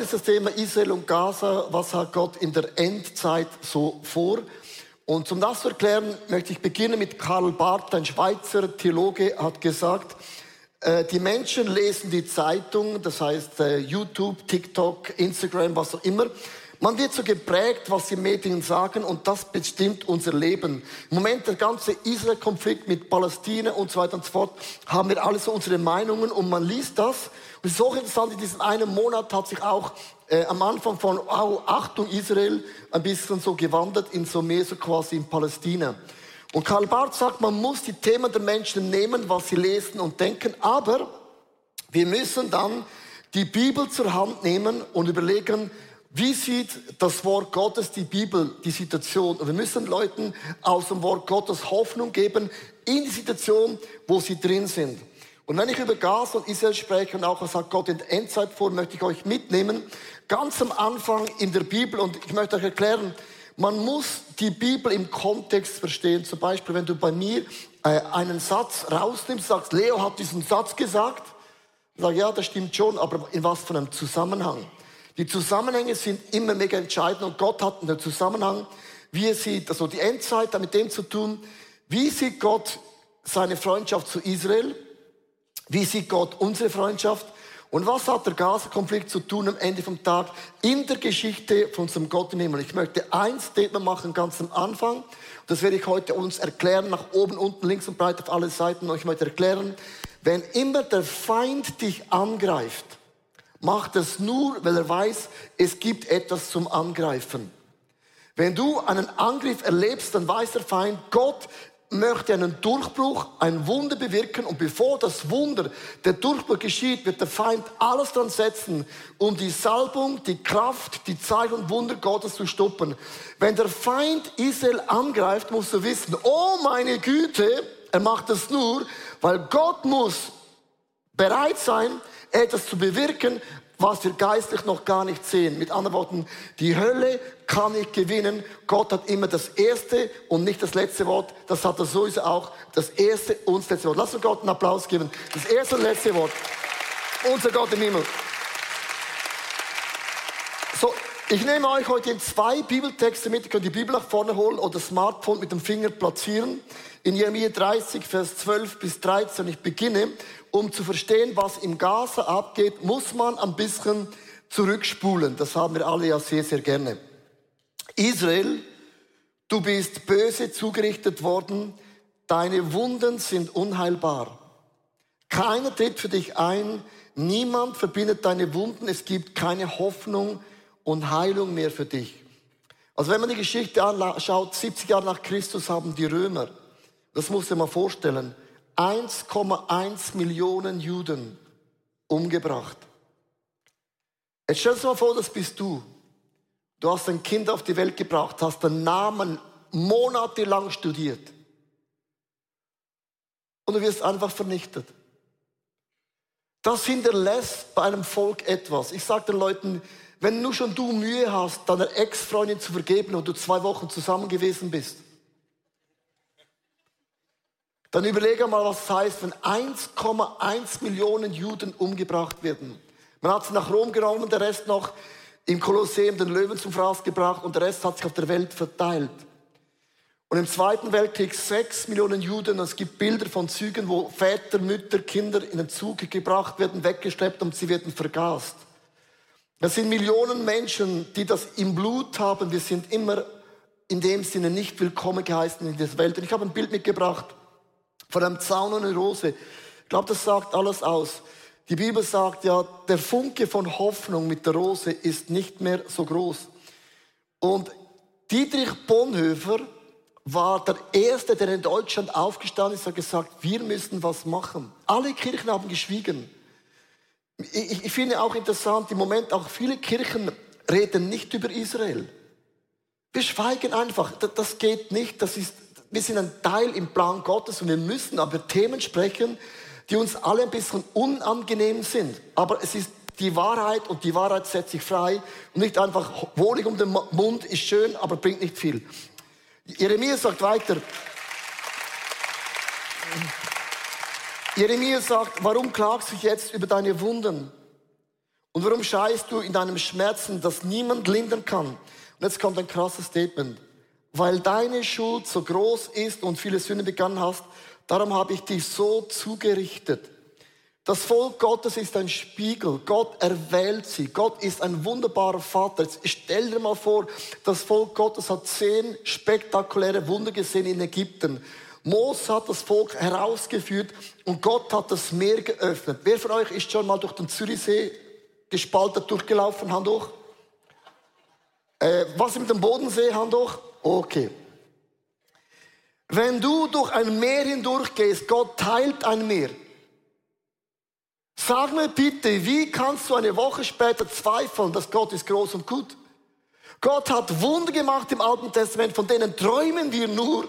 Heute ist das Thema Israel und Gaza. Was hat Gott in der Endzeit so vor? Und um das zu erklären, möchte ich beginnen mit Karl Barth, ein Schweizer Theologe, hat gesagt, äh, die Menschen lesen die Zeitung, das heißt äh, YouTube, TikTok, Instagram, was auch immer. Man wird so geprägt, was die Medien sagen und das bestimmt unser Leben. Im Moment der ganze Israel-Konflikt mit Palästina und so weiter und so fort, haben wir alle so unsere Meinungen und man liest das. Und es ist auch interessant, in diesem einen Monat hat sich auch äh, am Anfang von oh, Achtung Israel ein bisschen so gewandert in so mehr so quasi in Palästina. Und Karl Barth sagt, man muss die Themen der Menschen nehmen, was sie lesen und denken, aber wir müssen dann die Bibel zur Hand nehmen und überlegen, wie sieht das Wort Gottes, die Bibel, die Situation? Wir müssen Leuten aus dem Wort Gottes Hoffnung geben in die Situation, wo sie drin sind. Und wenn ich über Gas und Israel spreche und auch was sagt Gott in der Endzeit vor, möchte ich euch mitnehmen. Ganz am Anfang in der Bibel und ich möchte euch erklären, man muss die Bibel im Kontext verstehen. Zum Beispiel, wenn du bei mir äh, einen Satz rausnimmst, sagst, Leo hat diesen Satz gesagt, sag ja, das stimmt schon, aber in was für einem Zusammenhang? Die Zusammenhänge sind immer mega entscheidend und Gott hat einen Zusammenhang, wie er sieht, also die Endzeit hat mit dem zu tun, wie sieht Gott seine Freundschaft zu Israel, wie sieht Gott unsere Freundschaft und was hat der Gaza-Konflikt zu tun am Ende vom Tag in der Geschichte von unserem Gott im Himmel? Ich möchte ein Statement machen ganz am Anfang. Das werde ich heute uns erklären, nach oben, unten, links und breit auf alle Seiten. Ich möchte erklären, wenn immer der Feind dich angreift, macht es nur, weil er weiß, es gibt etwas zum Angreifen. Wenn du einen Angriff erlebst, dann weiß der Feind, Gott möchte einen Durchbruch, ein Wunder bewirken und bevor das Wunder, der Durchbruch geschieht, wird der Feind alles dran setzen, um die Salbung, die Kraft, die Zeichen und Wunder Gottes zu stoppen. Wenn der Feind Israel angreift, musst du wissen, oh meine Güte, er macht das nur, weil Gott muss bereit sein, etwas zu bewirken, was wir geistlich noch gar nicht sehen. Mit anderen Worten, die Hölle kann nicht gewinnen. Gott hat immer das erste und nicht das letzte Wort. Das hat er sowieso auch. Das erste und das letzte Wort. Lass uns Gott einen Applaus geben. Das erste und letzte Wort. Unser Gott im Himmel. So, ich nehme euch heute in zwei Bibeltexte mit. Ihr könnt die Bibel nach vorne holen oder das Smartphone mit dem Finger platzieren. In Jeremia 30, Vers 12 bis 13. Ich beginne um zu verstehen, was im Gaza abgeht, muss man ein bisschen zurückspulen. Das haben wir alle ja sehr, sehr gerne. Israel, du bist böse zugerichtet worden, deine Wunden sind unheilbar. Keiner tritt für dich ein, niemand verbindet deine Wunden, es gibt keine Hoffnung und Heilung mehr für dich. Also wenn man die Geschichte anschaut, 70 Jahre nach Christus haben die Römer, das muss man mal vorstellen, 1,1 Millionen Juden umgebracht. Jetzt stell dir mal vor, das bist du. Du hast ein Kind auf die Welt gebracht, hast den Namen monatelang studiert. Und du wirst einfach vernichtet. Das hinterlässt bei einem Volk etwas. Ich sage den Leuten, wenn nur schon du Mühe hast, deiner Ex-Freundin zu vergeben und du zwei Wochen zusammen gewesen bist, dann überlege mal, was das heißt, wenn 1,1 Millionen Juden umgebracht werden. Man hat sie nach Rom genommen, der Rest noch im Kolosseum den Löwen zum Fraß gebracht und der Rest hat sich auf der Welt verteilt. Und im Zweiten Weltkrieg sechs Millionen Juden. Es gibt Bilder von Zügen, wo Väter, Mütter, Kinder in den Zug gebracht werden, weggeschleppt und sie werden vergast. Das sind Millionen Menschen, die das im Blut haben. Wir sind immer in dem Sinne nicht willkommen geheißen in dieser Welt. Und ich habe ein Bild mitgebracht von einem Zaun und einer Rose. Ich glaube, das sagt alles aus. Die Bibel sagt ja, der Funke von Hoffnung mit der Rose ist nicht mehr so groß. Und Dietrich Bonhoeffer war der Erste, der in Deutschland aufgestanden ist und gesagt, wir müssen was machen. Alle Kirchen haben geschwiegen. Ich, ich finde auch interessant, im Moment auch viele Kirchen reden nicht über Israel. Wir schweigen einfach. Das geht nicht. Das ist wir sind ein Teil im Plan Gottes und wir müssen aber Themen sprechen, die uns alle ein bisschen unangenehm sind. Aber es ist die Wahrheit und die Wahrheit setzt sich frei und nicht einfach wohlig um den Mund ist schön, aber bringt nicht viel. Jeremia sagt weiter, Jeremia sagt, warum klagst du jetzt über deine Wunden? Und warum schreist du in deinem Schmerzen, das niemand lindern kann? Und jetzt kommt ein krasses Statement. Weil deine Schuld so groß ist und viele Sünden begangen hast, darum habe ich dich so zugerichtet. Das Volk Gottes ist ein Spiegel. Gott erwählt sie. Gott ist ein wunderbarer Vater. Jetzt stell dir mal vor, das Volk Gottes hat zehn spektakuläre Wunder gesehen in Ägypten. Mose hat das Volk herausgeführt und Gott hat das Meer geöffnet. Wer von euch ist schon mal durch den Zürichsee gespaltet durchgelaufen? Hand hoch. Äh, was mit dem Bodensee? Hand hoch. Okay. Wenn du durch ein Meer hindurch gehst, Gott teilt ein Meer. Sag mir bitte, wie kannst du eine Woche später zweifeln, dass Gott ist groß und gut? Gott hat Wunder gemacht im Alten Testament, von denen träumen wir nur.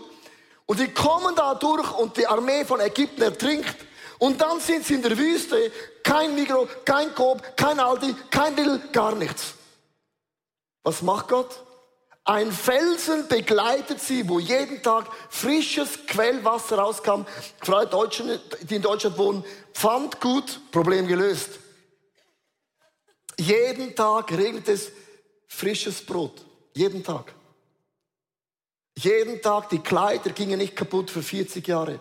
Und sie kommen da durch und die Armee von Ägypten ertrinkt. Und dann sind sie in der Wüste, kein Mikro, kein Coop, kein Aldi, kein Lidl, gar nichts. Was macht Gott? Ein Felsen begleitet sie, wo jeden Tag frisches Quellwasser rauskam. Freie Deutschen, die in Deutschland wohnen, Pfandgut, Problem gelöst. Jeden Tag regnet es frisches Brot. Jeden Tag. Jeden Tag, die Kleider gingen nicht kaputt für 40 Jahre.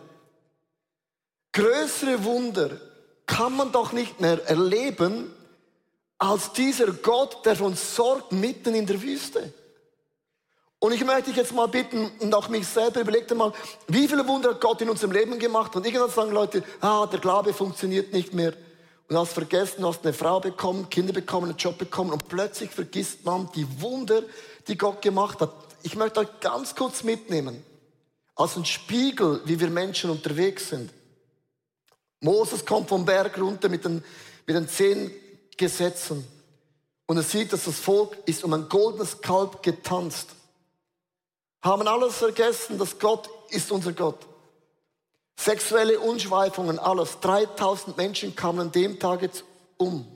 Größere Wunder kann man doch nicht mehr erleben als dieser Gott, der uns sorgt mitten in der Wüste. Und ich möchte dich jetzt mal bitten und auch mich selber überlegt mal, wie viele Wunder hat Gott in unserem Leben gemacht? Und irgendwann sagen Leute, ah, der Glaube funktioniert nicht mehr. Und hast vergessen, du hast eine Frau bekommen, Kinder bekommen, einen Job bekommen und plötzlich vergisst man die Wunder, die Gott gemacht hat. Ich möchte euch ganz kurz mitnehmen, als ein Spiegel, wie wir Menschen unterwegs sind. Moses kommt vom Berg runter mit den, mit den zehn Gesetzen und er sieht, dass das Volk ist um ein goldenes Kalb getanzt haben alles vergessen, dass Gott ist unser Gott. Sexuelle Unschweifungen, alles. 3000 Menschen kamen an dem Tag jetzt um.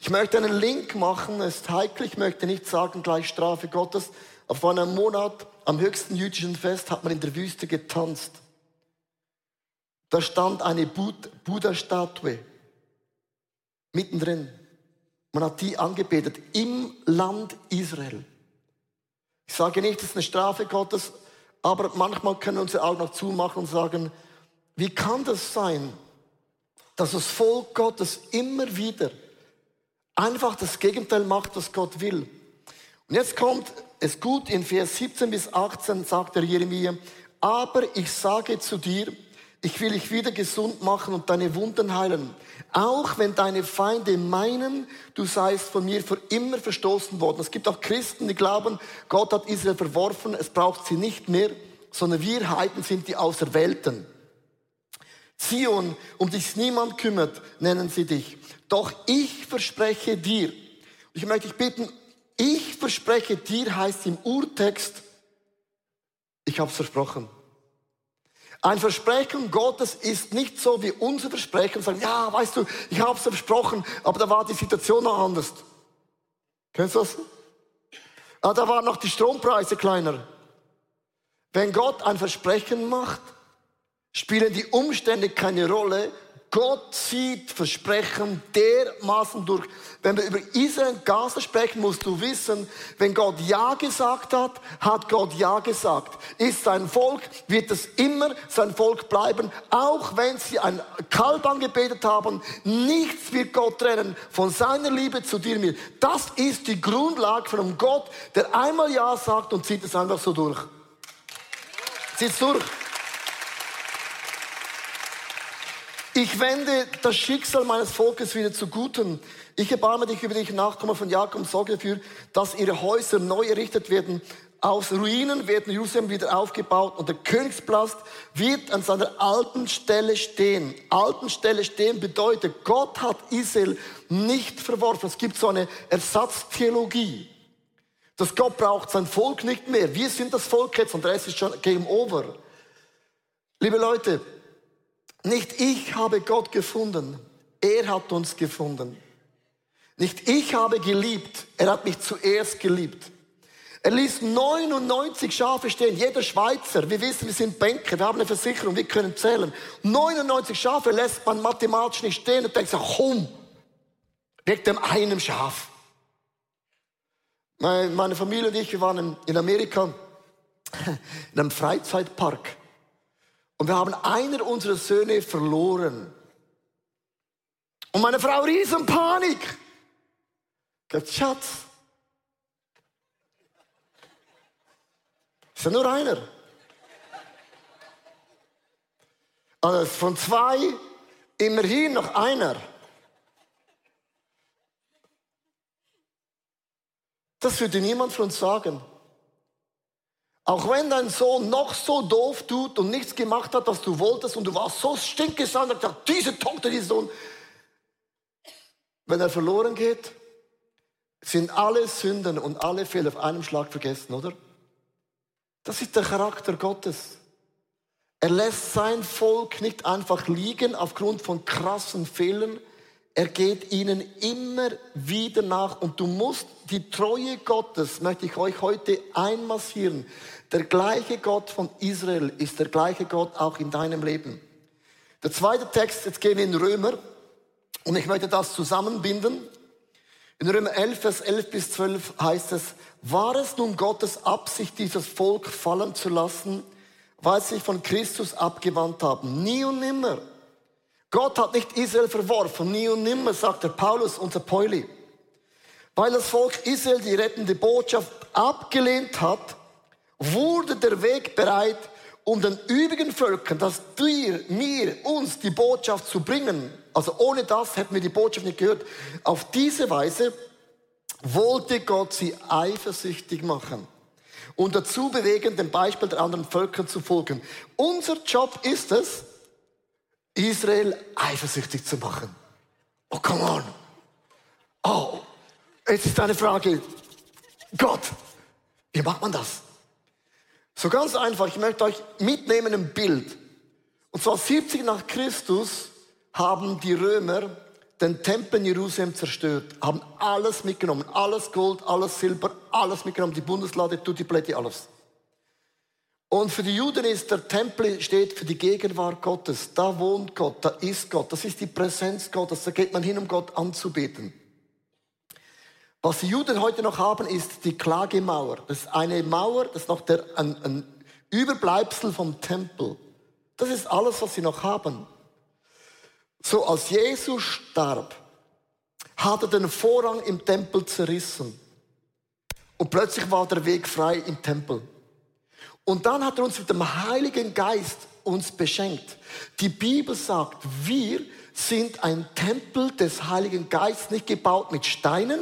Ich möchte einen Link machen, es ist heikel, ich möchte nicht sagen, gleich Strafe Gottes. Vor einem Monat, am höchsten jüdischen Fest, hat man in der Wüste getanzt. Da stand eine Buddha-Statue mittendrin. Man hat die angebetet im Land Israel. Ich sage nicht, es ist eine Strafe Gottes, aber manchmal können wir unsere Augen noch zumachen und sagen, wie kann das sein, dass das Volk Gottes immer wieder einfach das Gegenteil macht, was Gott will. Und jetzt kommt es gut, in Vers 17 bis 18 sagt der Jeremia, aber ich sage zu dir, ich will dich wieder gesund machen und deine Wunden heilen. Auch wenn deine Feinde meinen, du seist von mir für immer verstoßen worden. Es gibt auch Christen, die glauben, Gott hat Israel verworfen, es braucht sie nicht mehr, sondern wir Heiden sind die Auserwählten. Zion, um dich niemand kümmert, nennen sie dich. Doch ich verspreche dir, ich möchte dich bitten, ich verspreche dir heißt im Urtext, ich habe es versprochen. Ein Versprechen Gottes ist nicht so wie unser Versprechen. Sagen, ja, weißt du, ich habe es versprochen, aber da war die Situation noch anders. Kennst du das? Ah, da waren noch die Strompreise kleiner. Wenn Gott ein Versprechen macht, spielen die Umstände keine Rolle, Gott zieht Versprechen dermaßen durch. Wenn wir über Israel und Gaza sprechen, musst du wissen, wenn Gott Ja gesagt hat, hat Gott Ja gesagt. Ist sein Volk, wird es immer sein Volk bleiben, auch wenn sie ein Kalb angebetet haben. Nichts wird Gott trennen von seiner Liebe zu dir mir. Das ist die Grundlage von einem Gott, der einmal Ja sagt und zieht es einfach so durch. Zieht es durch. Ich wende das Schicksal meines Volkes wieder zu Guten. Ich erbarme dich über dich, Nachkommen von Jakob, sorge dafür, dass ihre Häuser neu errichtet werden. Aus Ruinen werden Jerusalem wieder aufgebaut und der Königspalast wird an seiner alten Stelle stehen. Alten Stelle stehen bedeutet, Gott hat Israel nicht verworfen. Es gibt so eine Ersatztheologie. Dass Gott braucht sein Volk nicht mehr. Wir sind das Volk jetzt und der Rest ist schon Game Over. Liebe Leute, nicht ich habe Gott gefunden, er hat uns gefunden. Nicht ich habe geliebt, er hat mich zuerst geliebt. Er ließ 99 Schafe stehen. Jeder Schweizer, wir wissen, wir sind Banker, wir haben eine Versicherung, wir können zählen. 99 Schafe lässt man mathematisch nicht stehen und denkt sich, komm, wegen dem einen Schaf. Meine Familie und ich, wir waren in Amerika in einem Freizeitpark. Und wir haben einer unserer Söhne verloren. Und meine Frau riesen Panik. Sagt, Schatz, ist ja nur einer. Also von zwei immerhin noch einer. Das würde niemand von uns sagen. Auch wenn dein Sohn noch so doof tut und nichts gemacht hat, was du wolltest und du warst so stinkgesand und gesagt, diese Tochter, dieser Sohn. Wenn er verloren geht, sind alle Sünden und alle Fehler auf einem Schlag vergessen, oder? Das ist der Charakter Gottes. Er lässt sein Volk nicht einfach liegen aufgrund von krassen Fehlern. Er geht ihnen immer wieder nach. Und du musst die Treue Gottes, möchte ich euch heute einmassieren. Der gleiche Gott von Israel ist der gleiche Gott auch in deinem Leben. Der zweite Text, jetzt gehen wir in Römer. Und ich möchte das zusammenbinden. In Römer 11, Vers 11 bis 12 heißt es, war es nun Gottes Absicht, dieses Volk fallen zu lassen, weil sie sich von Christus abgewandt haben? Nie und nimmer. Gott hat nicht Israel verworfen, nie und nimmer, sagt der Paulus, unser Pauli. Weil das Volk Israel die rettende Botschaft abgelehnt hat, wurde der Weg bereit, um den übrigen Völkern, dass dir, mir, uns die Botschaft zu bringen. Also ohne das hätten wir die Botschaft nicht gehört. Auf diese Weise wollte Gott sie eifersüchtig machen und dazu bewegen, dem Beispiel der anderen Völker zu folgen. Unser Job ist es, Israel eifersüchtig zu machen. Oh, come on. Oh, jetzt ist eine Frage. Gott, wie macht man das? So ganz einfach, ich möchte euch mitnehmen im Bild. Und zwar 70 nach Christus haben die Römer den Tempel in Jerusalem zerstört, haben alles mitgenommen, alles Gold, alles Silber, alles mitgenommen, die Bundeslade, Tutti Pletti, alles. Und für die Juden ist der Tempel steht für die Gegenwart Gottes. Da wohnt Gott, da ist Gott, das ist die Präsenz Gottes, da geht man hin, um Gott anzubeten. Was die Juden heute noch haben, ist die Klagemauer. Das ist eine Mauer, das ist noch der, ein, ein Überbleibsel vom Tempel. Das ist alles, was sie noch haben. So als Jesus starb, hat er den Vorrang im Tempel zerrissen. Und plötzlich war der Weg frei im Tempel. Und dann hat er uns mit dem Heiligen Geist uns beschenkt. Die Bibel sagt, wir sind ein Tempel des Heiligen Geistes, nicht gebaut mit Steinen,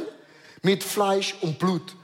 mit Fleisch und Blut.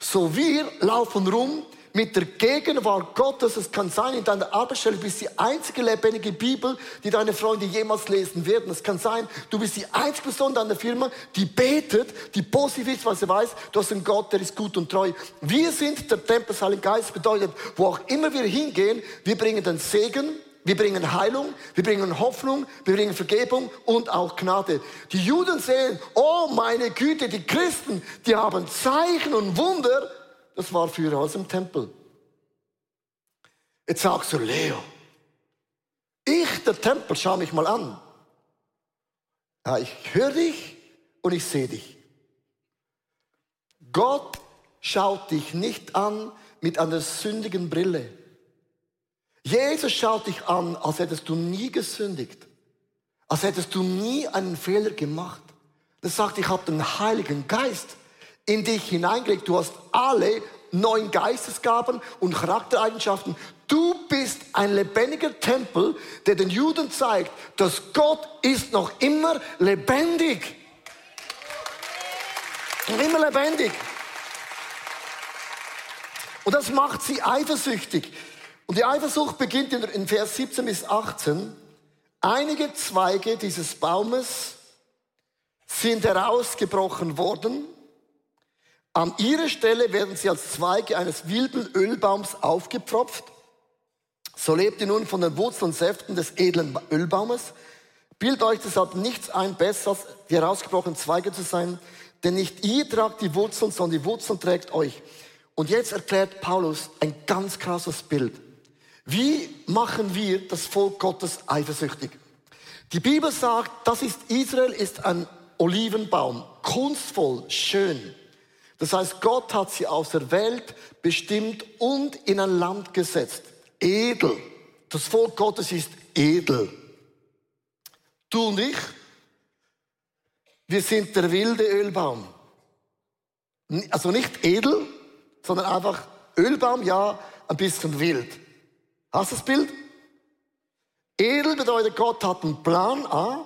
So wir laufen rum mit der Gegenwart Gottes. Es kann sein, in deiner Arbeitsstelle bist du die einzige lebendige Bibel, die deine Freunde jemals lesen werden. Es kann sein, du bist die einzige Person in deiner Firma, die betet, die positiv ist, weil sie weiß, du hast einen Gott, der ist gut und treu. Wir sind der Tempel des Heiligen Geistes, bedeutet, wo auch immer wir hingehen, wir bringen den Segen, wir bringen Heilung, wir bringen Hoffnung, wir bringen Vergebung und auch Gnade. Die Juden sehen, oh meine Güte, die Christen, die haben Zeichen und Wunder. Das war früher alles im Tempel. Jetzt sagst du, Leo, ich, der Tempel, schau mich mal an. Ja, ich höre dich und ich sehe dich. Gott schaut dich nicht an mit einer sündigen Brille. Jesus schaut dich an, als hättest du nie gesündigt, als hättest du nie einen Fehler gemacht. Er sagt, ich habe den Heiligen Geist in dich hineingelegt. Du hast alle neuen Geistesgaben und Charaktereigenschaften. Du bist ein lebendiger Tempel, der den Juden zeigt, dass Gott ist noch immer lebendig. Noch immer lebendig. Und das macht sie eifersüchtig. Und die Eifersucht beginnt in Vers 17 bis 18. Einige Zweige dieses Baumes sind herausgebrochen worden. An ihrer Stelle werden sie als Zweige eines wilden Ölbaums aufgepfropft. So lebt ihr nun von den Wurzeln und Säften des edlen Ölbaumes. Bild euch deshalb nichts ein, besser als die herausgebrochenen Zweige zu sein, denn nicht ihr tragt die Wurzeln, sondern die Wurzeln trägt euch. Und jetzt erklärt Paulus ein ganz krasses Bild. Wie machen wir das Volk Gottes eifersüchtig? Die Bibel sagt, das ist Israel ist ein Olivenbaum. Kunstvoll, schön. Das heißt, Gott hat sie aus der Welt bestimmt und in ein Land gesetzt. Edel. Das Volk Gottes ist edel. Du und ich, wir sind der wilde Ölbaum. Also nicht edel, sondern einfach Ölbaum, ja, ein bisschen wild. Hast du das Bild? Edel bedeutet, Gott hat einen Plan A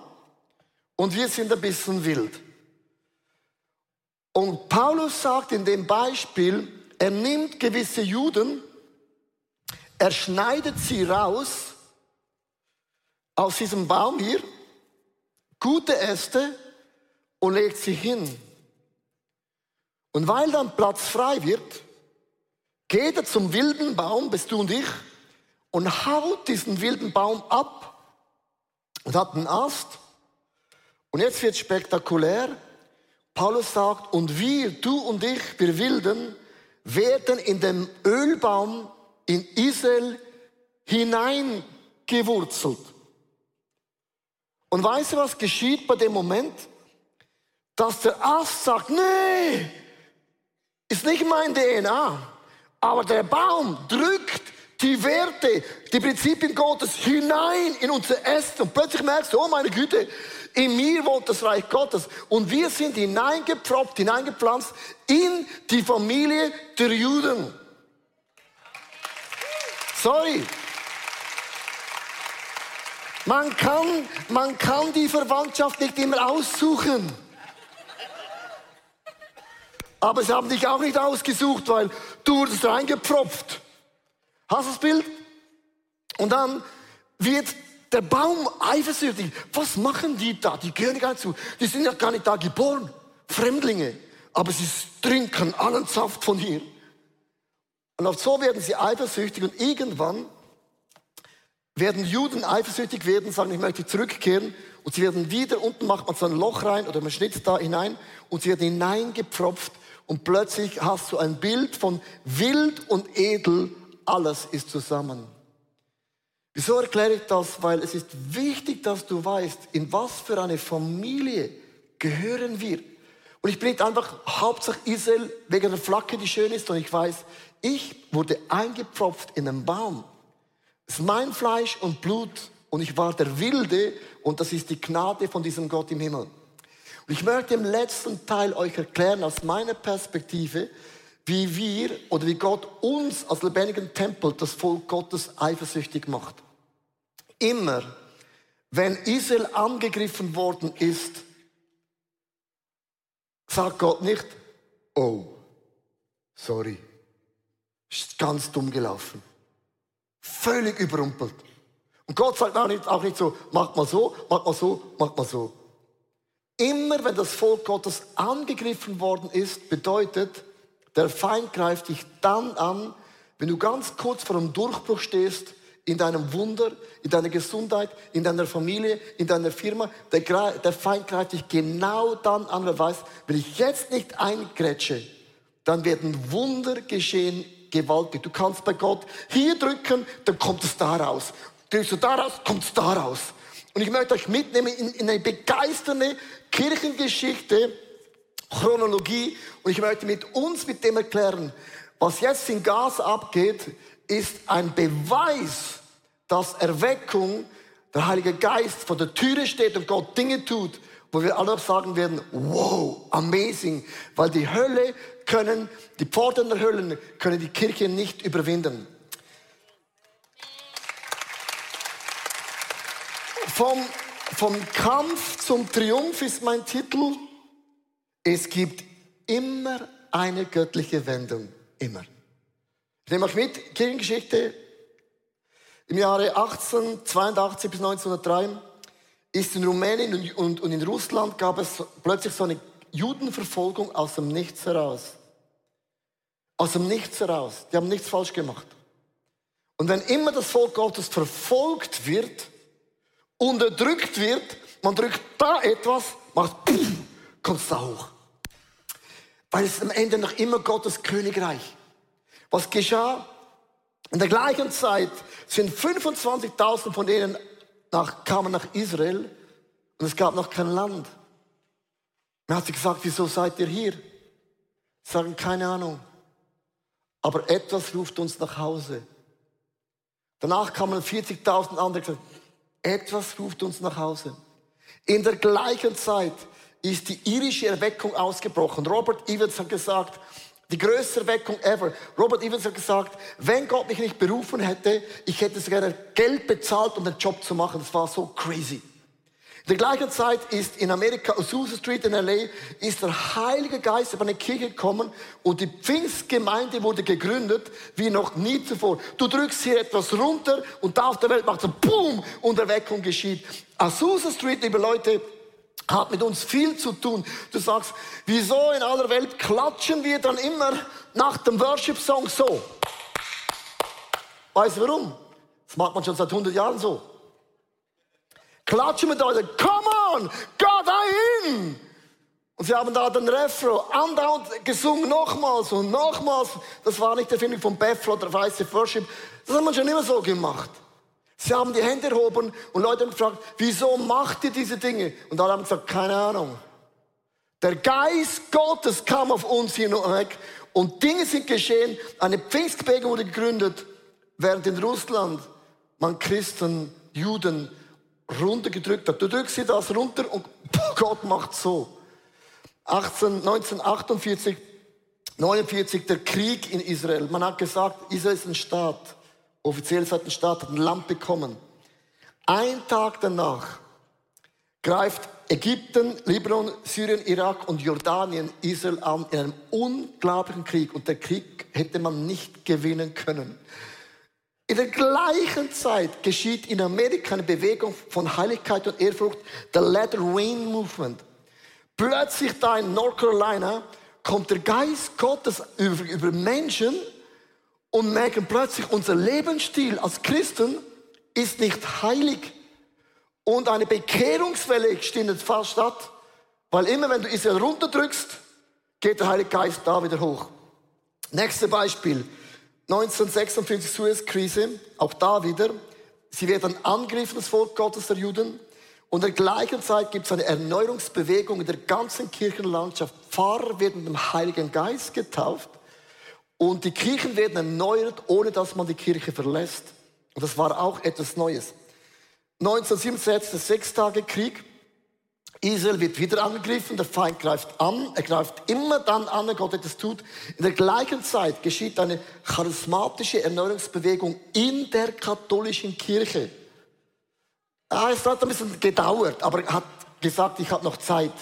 und wir sind ein bisschen wild. Und Paulus sagt in dem Beispiel, er nimmt gewisse Juden, er schneidet sie raus aus diesem Baum hier, gute Äste und legt sie hin. Und weil dann Platz frei wird, geht er zum wilden Baum, bist du und ich, und haut diesen wilden Baum ab und hat einen Ast. Und jetzt wird spektakulär. Paulus sagt, und wir, du und ich, wir Wilden, werden in den Ölbaum in Israel hineingewurzelt. Und weißt du, was geschieht bei dem Moment? Dass der Ast sagt, nee, ist nicht mein DNA. Aber der Baum drückt die Werte, die Prinzipien Gottes hinein in unser Essen. Und plötzlich merkst du, oh meine Güte, in mir wohnt das Reich Gottes. Und wir sind hineingepfropft, hineingepflanzt in die Familie der Juden. Sorry. Man kann, man kann die Verwandtschaft nicht immer aussuchen. Aber sie haben dich auch nicht ausgesucht, weil du wurdest reingepfropft. Hast du das Bild? Und dann wird der Baum eifersüchtig. Was machen die da? Die gehören gar nicht zu. Die sind ja gar nicht da geboren. Fremdlinge. Aber sie trinken allen Saft von hier. Und auf so werden sie eifersüchtig und irgendwann werden Juden eifersüchtig werden, sagen, ich möchte zurückkehren und sie werden wieder, unten macht man so ein Loch rein oder man schnitzt da hinein und sie werden hineingepfropft und plötzlich hast du ein Bild von wild und edel, alles ist zusammen. Wieso erkläre ich das? Weil es ist wichtig, dass du weißt, in was für eine Familie gehören wir. Und ich bin nicht einfach Hauptsache Israel wegen der Flagge, die schön ist, sondern ich weiß, ich wurde eingepfropft in einen Baum. Es ist mein Fleisch und Blut und ich war der Wilde und das ist die Gnade von diesem Gott im Himmel. Und ich möchte im letzten Teil euch erklären aus meiner Perspektive, wie wir oder wie Gott uns als lebendigen Tempel, das Volk Gottes, eifersüchtig macht. Immer, wenn Israel angegriffen worden ist, sagt Gott nicht, oh, sorry, ist ganz dumm gelaufen. Völlig überrumpelt. Und Gott sagt auch nicht, auch nicht so, mach mal so, mach mal so, mach mal so. Immer wenn das Volk Gottes angegriffen worden ist, bedeutet, der Feind greift dich dann an, wenn du ganz kurz vor einem Durchbruch stehst, in deinem Wunder, in deiner Gesundheit, in deiner Familie, in deiner Firma. Der, der Feind greift dich genau dann an, weil er weiß, wenn ich jetzt nicht eingrätsche, dann werden Wunder geschehen, gewaltig. Du kannst bei Gott hier drücken, dann kommt es da raus. Drückst du da raus, kommt es da raus. Und ich möchte euch mitnehmen in, in eine begeisternde Kirchengeschichte, Chronologie. Und ich möchte mit uns mit dem erklären, was jetzt in Gas abgeht, ist ein Beweis, dass Erweckung, der Heilige Geist vor der Türe steht und Gott Dinge tut, wo wir alle sagen werden, wow, amazing, weil die Hölle können, die Pforten der Hölle können die Kirche nicht überwinden. Vom, vom Kampf zum Triumph ist mein Titel. Es gibt immer eine göttliche Wendung. Immer. Ich nehme euch mit, Kirchengeschichte. Im Jahre 1882 bis 1903 ist in Rumänien und in Russland gab es plötzlich so eine Judenverfolgung aus dem Nichts heraus. Aus dem Nichts heraus. Die haben nichts falsch gemacht. Und wenn immer das Volk Gottes verfolgt wird, unterdrückt wird, man drückt da etwas, macht, kommt es da hoch. Weil es am Ende noch immer Gottes Königreich. Was geschah? In der gleichen Zeit sind 25.000 von denen nach, kamen nach Israel und es gab noch kein Land. Dann hat sie gesagt, wieso seid ihr hier? Sie sagen, keine Ahnung. Aber etwas ruft uns nach Hause. Danach kamen 40.000 andere gesagt, etwas ruft uns nach Hause. In der gleichen Zeit ist die irische Erweckung ausgebrochen. Robert Evans hat gesagt, die größte Erweckung ever. Robert Evans hat gesagt, wenn Gott mich nicht berufen hätte, ich hätte sogar Geld bezahlt, um den Job zu machen. Das war so crazy. In der gleichen Zeit ist in Amerika, Azusa Street in L.A., ist der Heilige Geist über eine Kirche gekommen und die Pfingstgemeinde wurde gegründet wie noch nie zuvor. Du drückst hier etwas runter und da auf der Welt macht es Boom und Erweckung geschieht. Azusa Street, liebe Leute, hat mit uns viel zu tun. Du sagst, wieso in aller Welt klatschen wir dann immer nach dem Worship-Song so? Weißt du warum? Das macht man schon seit 100 Jahren so. Klatschen mit euch, come on, Gott dahin! Und sie haben da den Refrain andauernd gesungen, nochmals und nochmals. Das war nicht der Film von Bethel oder Weiße Worship. Das hat man schon immer so gemacht. Sie haben die Hände erhoben und Leute haben gefragt, wieso macht ihr diese Dinge? Und alle haben gesagt, keine Ahnung. Der Geist Gottes kam auf uns hier weg und Dinge sind geschehen. Eine Pfingstbewegung wurde gegründet, während in Russland man Christen, Juden runtergedrückt hat. Du drückst sie das runter und Gott macht so. 18, 1948, 49, der Krieg in Israel. Man hat gesagt, Israel ist ein Staat offiziell seit dem Staat, hat ein Land bekommen. Ein Tag danach greift Ägypten, Libanon, Syrien, Irak und Jordanien Israel an in einem unglaublichen Krieg. Und der Krieg hätte man nicht gewinnen können. In der gleichen Zeit geschieht in Amerika eine Bewegung von Heiligkeit und Ehrfurcht, der Let Rain Movement. Plötzlich da in North Carolina kommt der Geist Gottes über, über Menschen, und merken plötzlich, unser Lebensstil als Christen ist nicht heilig. Und eine Bekehrungswelle findet fast statt, weil immer wenn du Israel runterdrückst, geht der Heilige Geist da wieder hoch. Nächstes Beispiel. 1956 Suez-Krise, auch da wieder. Sie werden angegriffen, das Volk Gottes der Juden. Und in der gleichen Zeit gibt es eine Erneuerungsbewegung in der ganzen Kirchenlandschaft. Pfarrer werden dem Heiligen Geist getauft. Und die Kirchen werden erneuert, ohne dass man die Kirche verlässt. Und das war auch etwas Neues. 1977 der Sechstagekrieg. Israel wird wieder angegriffen, der Feind greift an, er greift immer dann an, wenn Gott etwas tut. In der gleichen Zeit geschieht eine charismatische Erneuerungsbewegung in der katholischen Kirche. Ah, es hat ein bisschen gedauert, aber er hat gesagt, ich habe noch Zeit.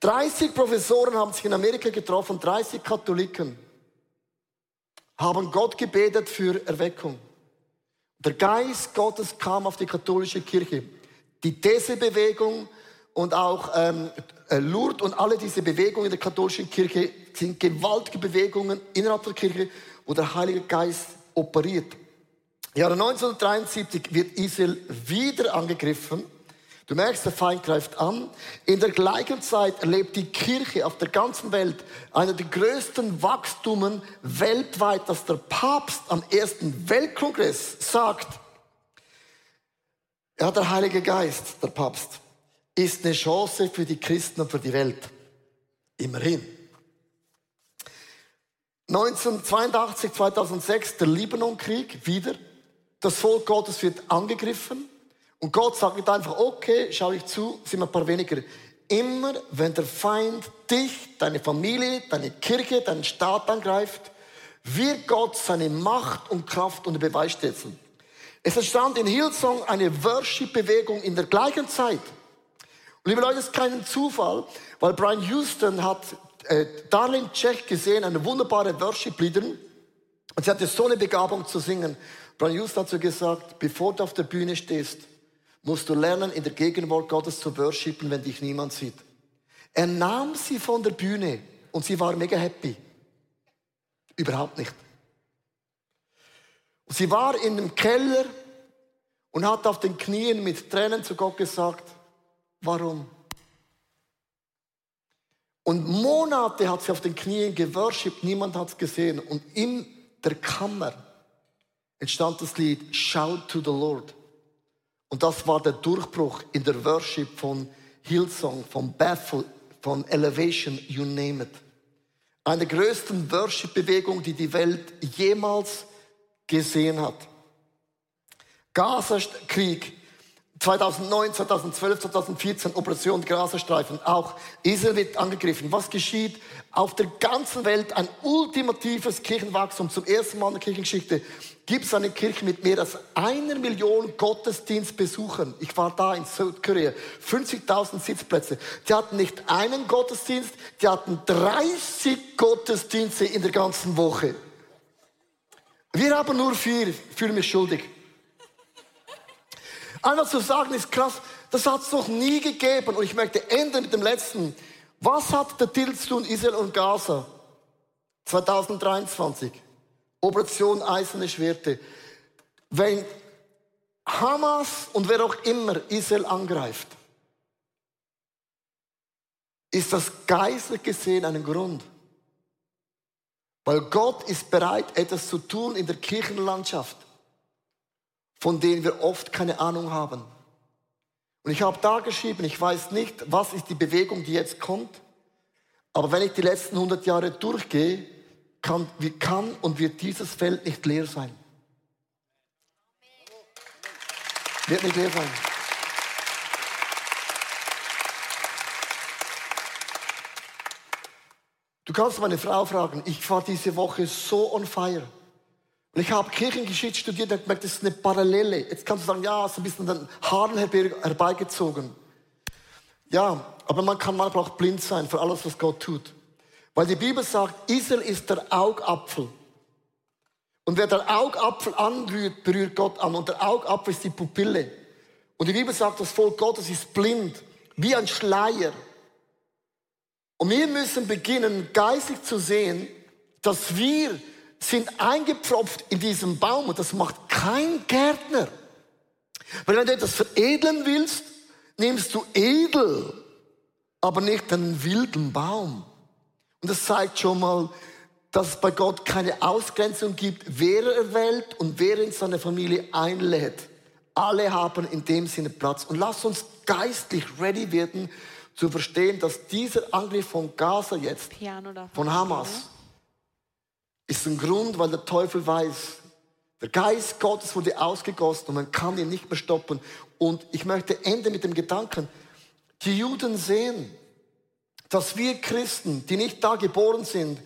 30 Professoren haben sich in Amerika getroffen, 30 Katholiken haben Gott gebetet für Erweckung. Der Geist Gottes kam auf die katholische Kirche. Die These-Bewegung und auch ähm, äh, Lourdes und alle diese Bewegungen in der katholischen Kirche sind gewaltige Bewegungen innerhalb der Kirche, wo der Heilige Geist operiert. Im Jahre 1973 wird Israel wieder angegriffen Du merkst, der Feind greift an. In der gleichen Zeit erlebt die Kirche auf der ganzen Welt einer der größten Wachstummen weltweit, dass der Papst am ersten Weltkongress sagt, ja, der Heilige Geist, der Papst, ist eine Chance für die Christen und für die Welt. Immerhin. 1982, 2006, der Libanonkrieg, wieder. Das Volk Gottes wird angegriffen. Und Gott sagt nicht einfach, okay, schau ich zu, sind wir ein paar weniger. Immer wenn der Feind dich, deine Familie, deine Kirche, deinen Staat angreift, wird Gott seine Macht und Kraft unter Beweis setzen. Es entstand in Hillsong eine Worship-Bewegung in der gleichen Zeit. Und liebe Leute, das ist kein Zufall, weil Brian Houston hat äh, Darlene Czech gesehen, eine wunderbare Worship-Leaderin. Und sie hatte so eine Begabung zu singen. Brian Houston hat so gesagt, bevor du auf der Bühne stehst, musst du lernen, in der Gegenwart Gottes zu worshipen, wenn dich niemand sieht. Er nahm sie von der Bühne und sie war mega happy. Überhaupt nicht. Und sie war in dem Keller und hat auf den Knien mit Tränen zu Gott gesagt, warum? Und Monate hat sie auf den Knien geworshipped, niemand hat es gesehen. Und in der Kammer entstand das Lied Shout to the Lord. Und das war der Durchbruch in der Worship von Hillsong, von Bethel, von Elevation, you name it. Eine der größten Worship-Bewegungen, die die Welt jemals gesehen hat. Gaza-Krieg 2009, 2012, 2014 Operation Gazastreifen. Auch Israel wird angegriffen. Was geschieht? Auf der ganzen Welt ein ultimatives Kirchenwachstum. Zum ersten Mal in der Kirchengeschichte gibt es eine Kirche mit mehr als einer Million Gottesdienstbesuchern. Ich war da in Südkorea. 50.000 Sitzplätze. Die hatten nicht einen Gottesdienst, die hatten 30 Gottesdienste in der ganzen Woche. Wir haben nur vier. Fühle mich schuldig. Einfach zu sagen ist krass, das hat es noch nie gegeben. Und ich möchte enden mit dem letzten. Was hat der Titel zu tun, Israel und Gaza? 2023. Operation Eiserne Schwerte. Wenn Hamas und wer auch immer Israel angreift, ist das geistlich gesehen einen Grund. Weil Gott ist bereit, etwas zu tun in der Kirchenlandschaft von denen wir oft keine Ahnung haben. Und ich habe da geschrieben, ich weiß nicht, was ist die Bewegung, die jetzt kommt, aber wenn ich die letzten 100 Jahre durchgehe, kann, kann und wird dieses Feld nicht leer sein. Wird nicht leer sein. Du kannst meine Frau fragen, ich war diese Woche so on fire. Und ich habe Kirchengeschichte studiert und gemerkt, das ist eine Parallele. Jetzt kannst du sagen, ja, so ein bisschen den Haaren herbeigezogen. Ja, aber man kann manchmal auch blind sein für alles, was Gott tut. Weil die Bibel sagt, Israel ist der Augapfel. Und wer der Augapfel anrührt, berührt Gott an. Und der Augapfel ist die Pupille. Und die Bibel sagt, das Volk Gottes ist blind, wie ein Schleier. Und wir müssen beginnen, geistig zu sehen, dass wir sind eingepfropft in diesem Baum und das macht kein Gärtner. Weil wenn du etwas veredeln willst, nimmst du edel, aber nicht einen wilden Baum. Und das zeigt schon mal, dass es bei Gott keine Ausgrenzung gibt, wer er erwählt und wer in seine Familie einlädt. Alle haben in dem Sinne Platz. Und lass uns geistlich ready werden, zu verstehen, dass dieser Angriff von Gaza jetzt, von Hamas, ist ein Grund, weil der Teufel weiß, der Geist Gottes wurde ausgegossen und man kann ihn nicht mehr stoppen. Und ich möchte enden mit dem Gedanken, die Juden sehen, dass wir Christen, die nicht da geboren sind,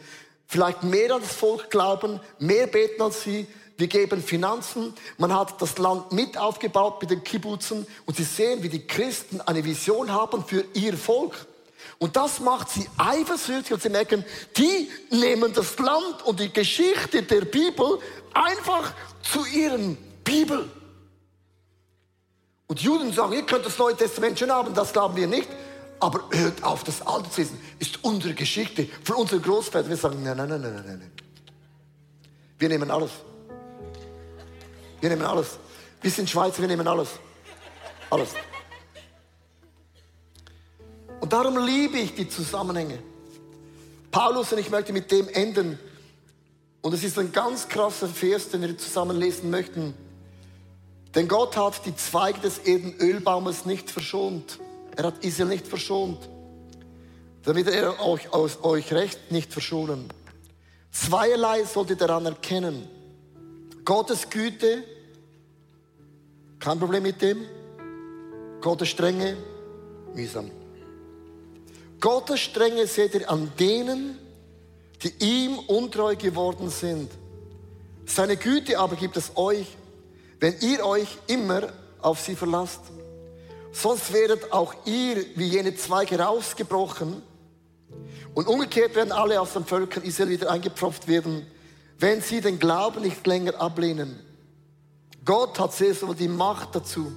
vielleicht mehr an das Volk glauben, mehr beten als sie, wir geben Finanzen, man hat das Land mit aufgebaut mit den Kibbutzen und sie sehen, wie die Christen eine Vision haben für ihr Volk. Und das macht sie eifersüchtig und sie merken, die nehmen das Land und die Geschichte der Bibel einfach zu ihren Bibel. Und Juden sagen, ihr könnt das Neue Testament schon haben, das glauben wir nicht. Aber hört auf, das Alte zu lesen, ist unsere Geschichte von unseren Großvätern. Wir sagen, nein, nein, nein, nein, nein, nein. Wir nehmen alles. Wir nehmen alles. Wir sind Schweizer, wir nehmen alles. Alles. Und darum liebe ich die Zusammenhänge. Paulus, und ich möchte mit dem enden, und es ist ein ganz krasser Vers, den wir zusammen lesen möchten. Denn Gott hat die Zweige des Edenölbaumes nicht verschont. Er hat Israel nicht verschont, damit er euch, euch recht nicht verschonen. Zweierlei sollt ihr daran erkennen. Gottes Güte, kein Problem mit dem. Gottes Strenge, mühsam. Gottes Strenge seht ihr an denen, die ihm untreu geworden sind. Seine Güte aber gibt es euch, wenn ihr euch immer auf sie verlasst. Sonst werdet auch ihr wie jene Zweige rausgebrochen und umgekehrt werden alle aus den Völkern Israel wieder eingepfropft werden, wenn sie den Glauben nicht länger ablehnen. Gott hat wohl die Macht dazu.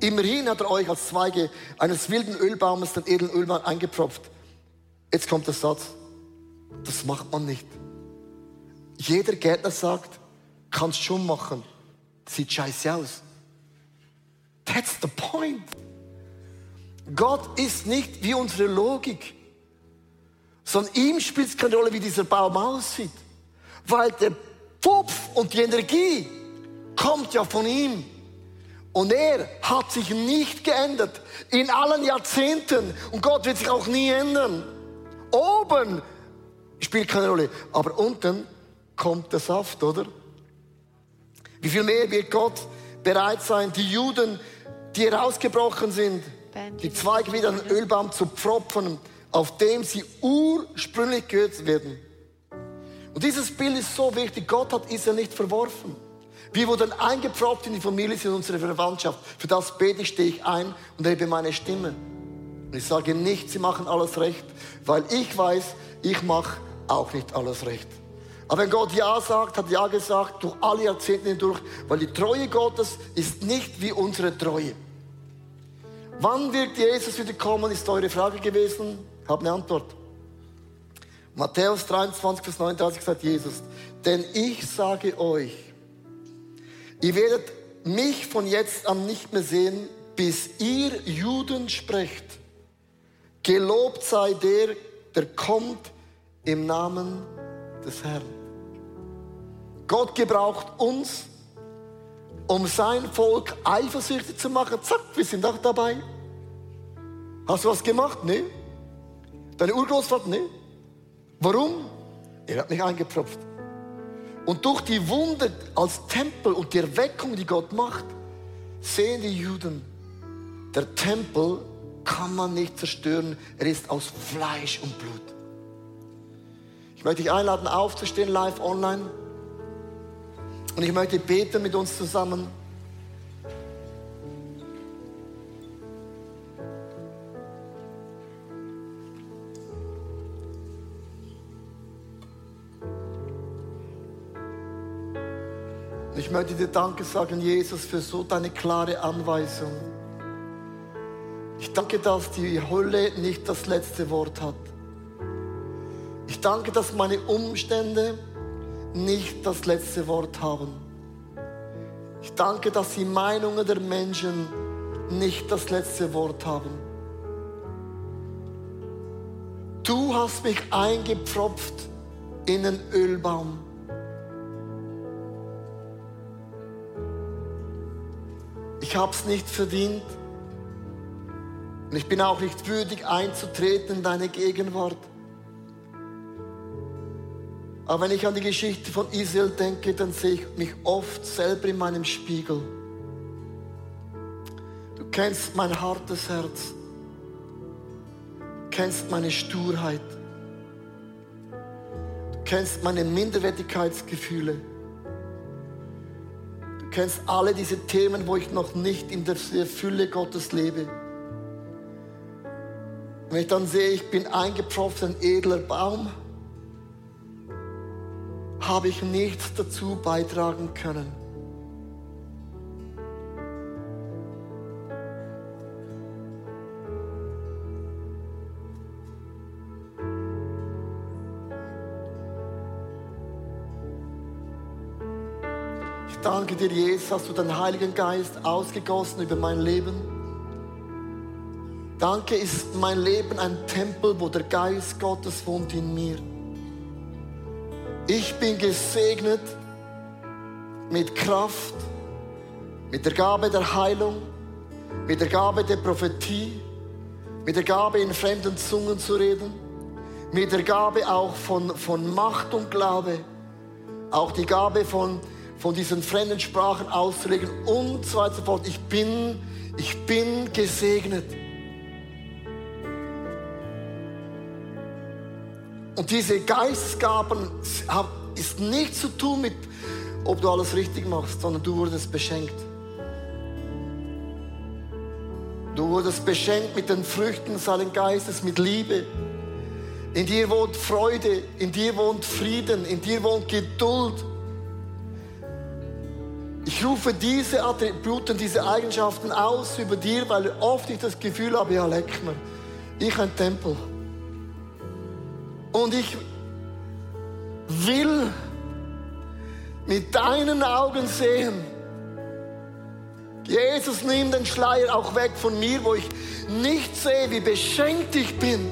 Immerhin hat er euch als Zweige eines wilden Ölbaumes den edlen Ölbaum eingepropft. Jetzt kommt der Satz, das macht man nicht. Jeder Gärtner sagt, kannst schon machen, sieht scheiße aus. That's the point. Gott ist nicht wie unsere Logik, sondern ihm spielt es keine Rolle, wie dieser Baum aussieht. Weil der Pfupf und die Energie kommt ja von ihm. Und er hat sich nicht geändert in allen Jahrzehnten. Und Gott wird sich auch nie ändern. Oben spielt keine Rolle. Aber unten kommt der Saft, oder? Wie viel mehr wird Gott bereit sein, die Juden, die herausgebrochen sind, die Zweige wieder an den Ölbaum zu pfropfen, auf dem sie ursprünglich gehört werden. Und dieses Bild ist so wichtig. Gott hat Israel nicht verworfen. Wir wurden eingepfropft in die Familie, in unsere Verwandtschaft. Für das bete ich, stehe ich ein und erhebe meine Stimme. Und ich sage nicht, sie machen alles recht, weil ich weiß, ich mache auch nicht alles recht. Aber wenn Gott Ja sagt, hat Ja gesagt, durch alle Jahrzehnte hindurch, weil die Treue Gottes ist nicht wie unsere Treue. Wann wird Jesus wieder kommen, ist eure Frage gewesen. Ich habe eine Antwort. Matthäus 23, Vers 39 sagt Jesus, denn ich sage euch, ihr werdet mich von jetzt an nicht mehr sehen, bis ihr Juden sprecht. Gelobt sei der, der kommt im Namen des Herrn. Gott gebraucht uns, um sein Volk eifersüchtig zu machen. Zack, wir sind auch dabei. Hast du was gemacht? Nee. Deine Urgroßvater? Nee. Warum? Er hat mich eingepfropft. Und durch die Wunde als Tempel und die Erweckung, die Gott macht, sehen die Juden, der Tempel kann man nicht zerstören. Er ist aus Fleisch und Blut. Ich möchte dich einladen, aufzustehen, live online. Und ich möchte beten mit uns zusammen. Ich möchte dir Danke sagen, Jesus, für so deine klare Anweisung. Ich danke, dass die Hölle nicht das letzte Wort hat. Ich danke, dass meine Umstände nicht das letzte Wort haben. Ich danke, dass die Meinungen der Menschen nicht das letzte Wort haben. Du hast mich eingepfropft in den Ölbaum. Ich habe es nicht verdient. Und ich bin auch nicht würdig einzutreten in deine Gegenwart. Aber wenn ich an die Geschichte von Israel denke, dann sehe ich mich oft selber in meinem Spiegel. Du kennst mein hartes Herz, du kennst meine Sturheit, du kennst meine Minderwertigkeitsgefühle, kennst alle diese Themen, wo ich noch nicht in der Fülle Gottes lebe. Wenn ich dann sehe, ich bin eingepfropft, ein edler Baum, habe ich nichts dazu beitragen können. Danke dir, Jesus, hast du deinen Heiligen Geist ausgegossen über mein Leben. Danke, ist mein Leben ein Tempel, wo der Geist Gottes wohnt in mir. Ich bin gesegnet mit Kraft, mit der Gabe der Heilung, mit der Gabe der Prophetie, mit der Gabe in fremden Zungen zu reden, mit der Gabe auch von, von Macht und Glaube, auch die Gabe von, von diesen fremden Sprachen auszulegen und so weiter und so fort. Ich bin, ich bin gesegnet. Und diese Geistesgaben haben ist nichts zu tun mit, ob du alles richtig machst, sondern du wurdest beschenkt. Du wurdest beschenkt mit den Früchten seines Geistes, mit Liebe. In dir wohnt Freude, in dir wohnt Frieden, in dir wohnt Geduld. Ich rufe diese Attribute, diese Eigenschaften aus über dir, weil oft ich das Gefühl habe, ja, leck mir, ich ein Tempel. Und ich will mit deinen Augen sehen. Jesus, nimm den Schleier auch weg von mir, wo ich nicht sehe, wie beschenkt ich bin.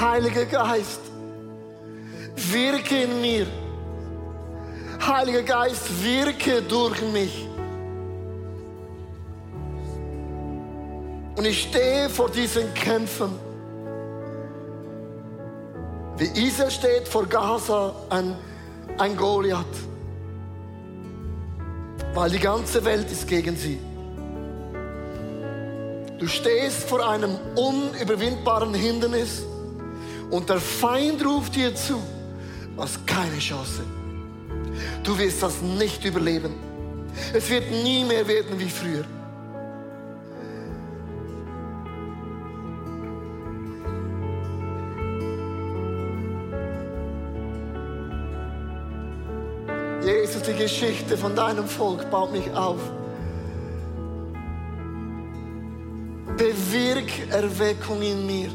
Heiliger Geist, wirke in mir Heiliger Geist, wirke durch mich. Und ich stehe vor diesen Kämpfen. Wie Israel steht vor Gaza ein, ein Goliath. Weil die ganze Welt ist gegen sie. Du stehst vor einem unüberwindbaren Hindernis und der Feind ruft dir zu, hast keine Chance. Du wirst das nicht überleben. Es wird nie mehr werden wie früher. Jesus, die Geschichte von deinem Volk baut mich auf. Bewirk Erweckung in mir.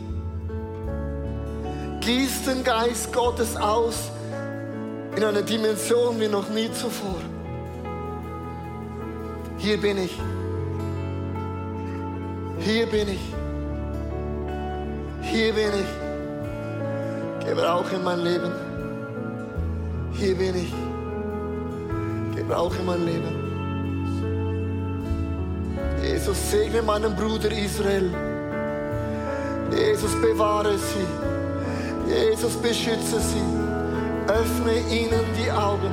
Gieß den Geist Gottes aus in einer Dimension wie noch nie zuvor. Hier bin ich. Hier bin ich. Hier bin ich. Gebrauche mein Leben. Hier bin ich. Gebrauche mein Leben. Jesus, segne meinen Bruder Israel. Jesus, bewahre sie. Jesus, beschütze sie. Öffne ihnen die Augen.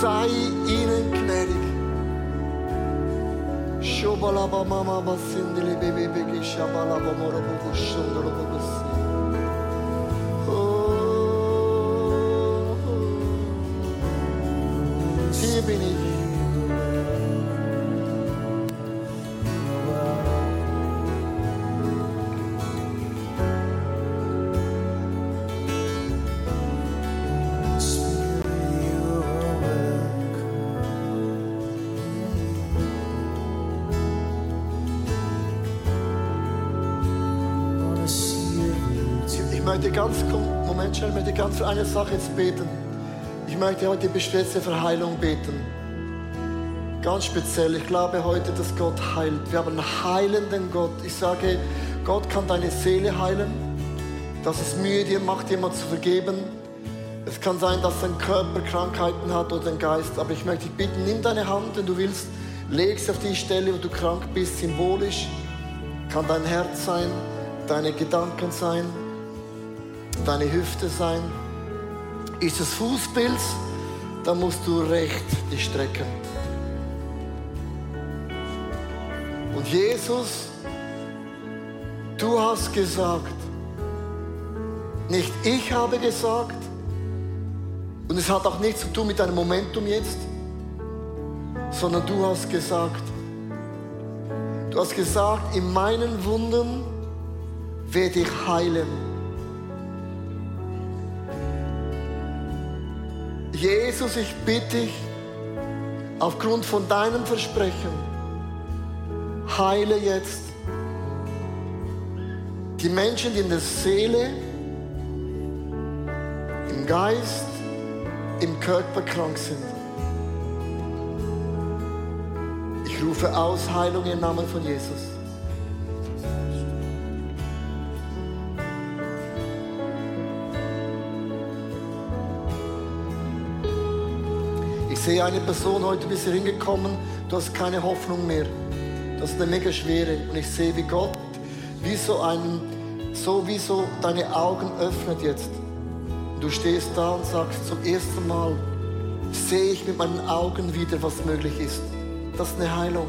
Sei ihnen gnädig. Shobalaba mama basindili bebe begi shabalaba morobo shundolo bobusi. Hier bin ich. Möchte ganz, Moment schnell, ich möchte ganz für eine Sache jetzt beten. Ich möchte heute speziell für Heilung beten. Ganz speziell. Ich glaube heute, dass Gott heilt. Wir haben einen heilenden Gott. Ich sage, Gott kann deine Seele heilen. Dass es Mühe dir macht, jemand zu vergeben. Es kann sein, dass dein Körper Krankheiten hat oder dein Geist. Aber ich möchte dich bitten, nimm deine Hand, wenn du willst, leg sie auf die Stelle, wo du krank bist, symbolisch. Kann dein Herz sein, deine Gedanken sein, deine Hüfte sein. Ist es Fußpilz, dann musst du recht dich strecken. Und Jesus, du hast gesagt, nicht ich habe gesagt, und es hat auch nichts zu tun mit deinem Momentum jetzt, sondern du hast gesagt, du hast gesagt, in meinen Wunden werde ich heilen. Jesus, ich bitte dich, aufgrund von deinem Versprechen, heile jetzt die Menschen, die in der Seele, im Geist, im Körper krank sind. Ich rufe aus Heilung im Namen von Jesus. Sehe eine Person heute bis hier hingekommen, du hast keine Hoffnung mehr. Das ist eine mega schwere. Und ich sehe, wie Gott, wie so ein, so wie so deine Augen öffnet jetzt. Du stehst da und sagst zum ersten Mal, sehe ich mit meinen Augen wieder, was möglich ist. Das ist eine Heilung.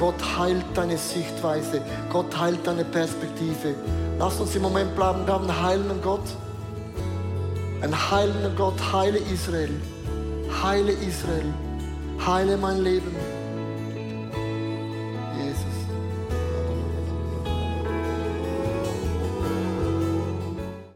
Gott heilt deine Sichtweise. Gott heilt deine Perspektive. Lass uns im Moment bleiben. Wir haben einen heilenden Gott. Ein heilender Gott. Heile Israel. Heile Israel. Heile mein Leben.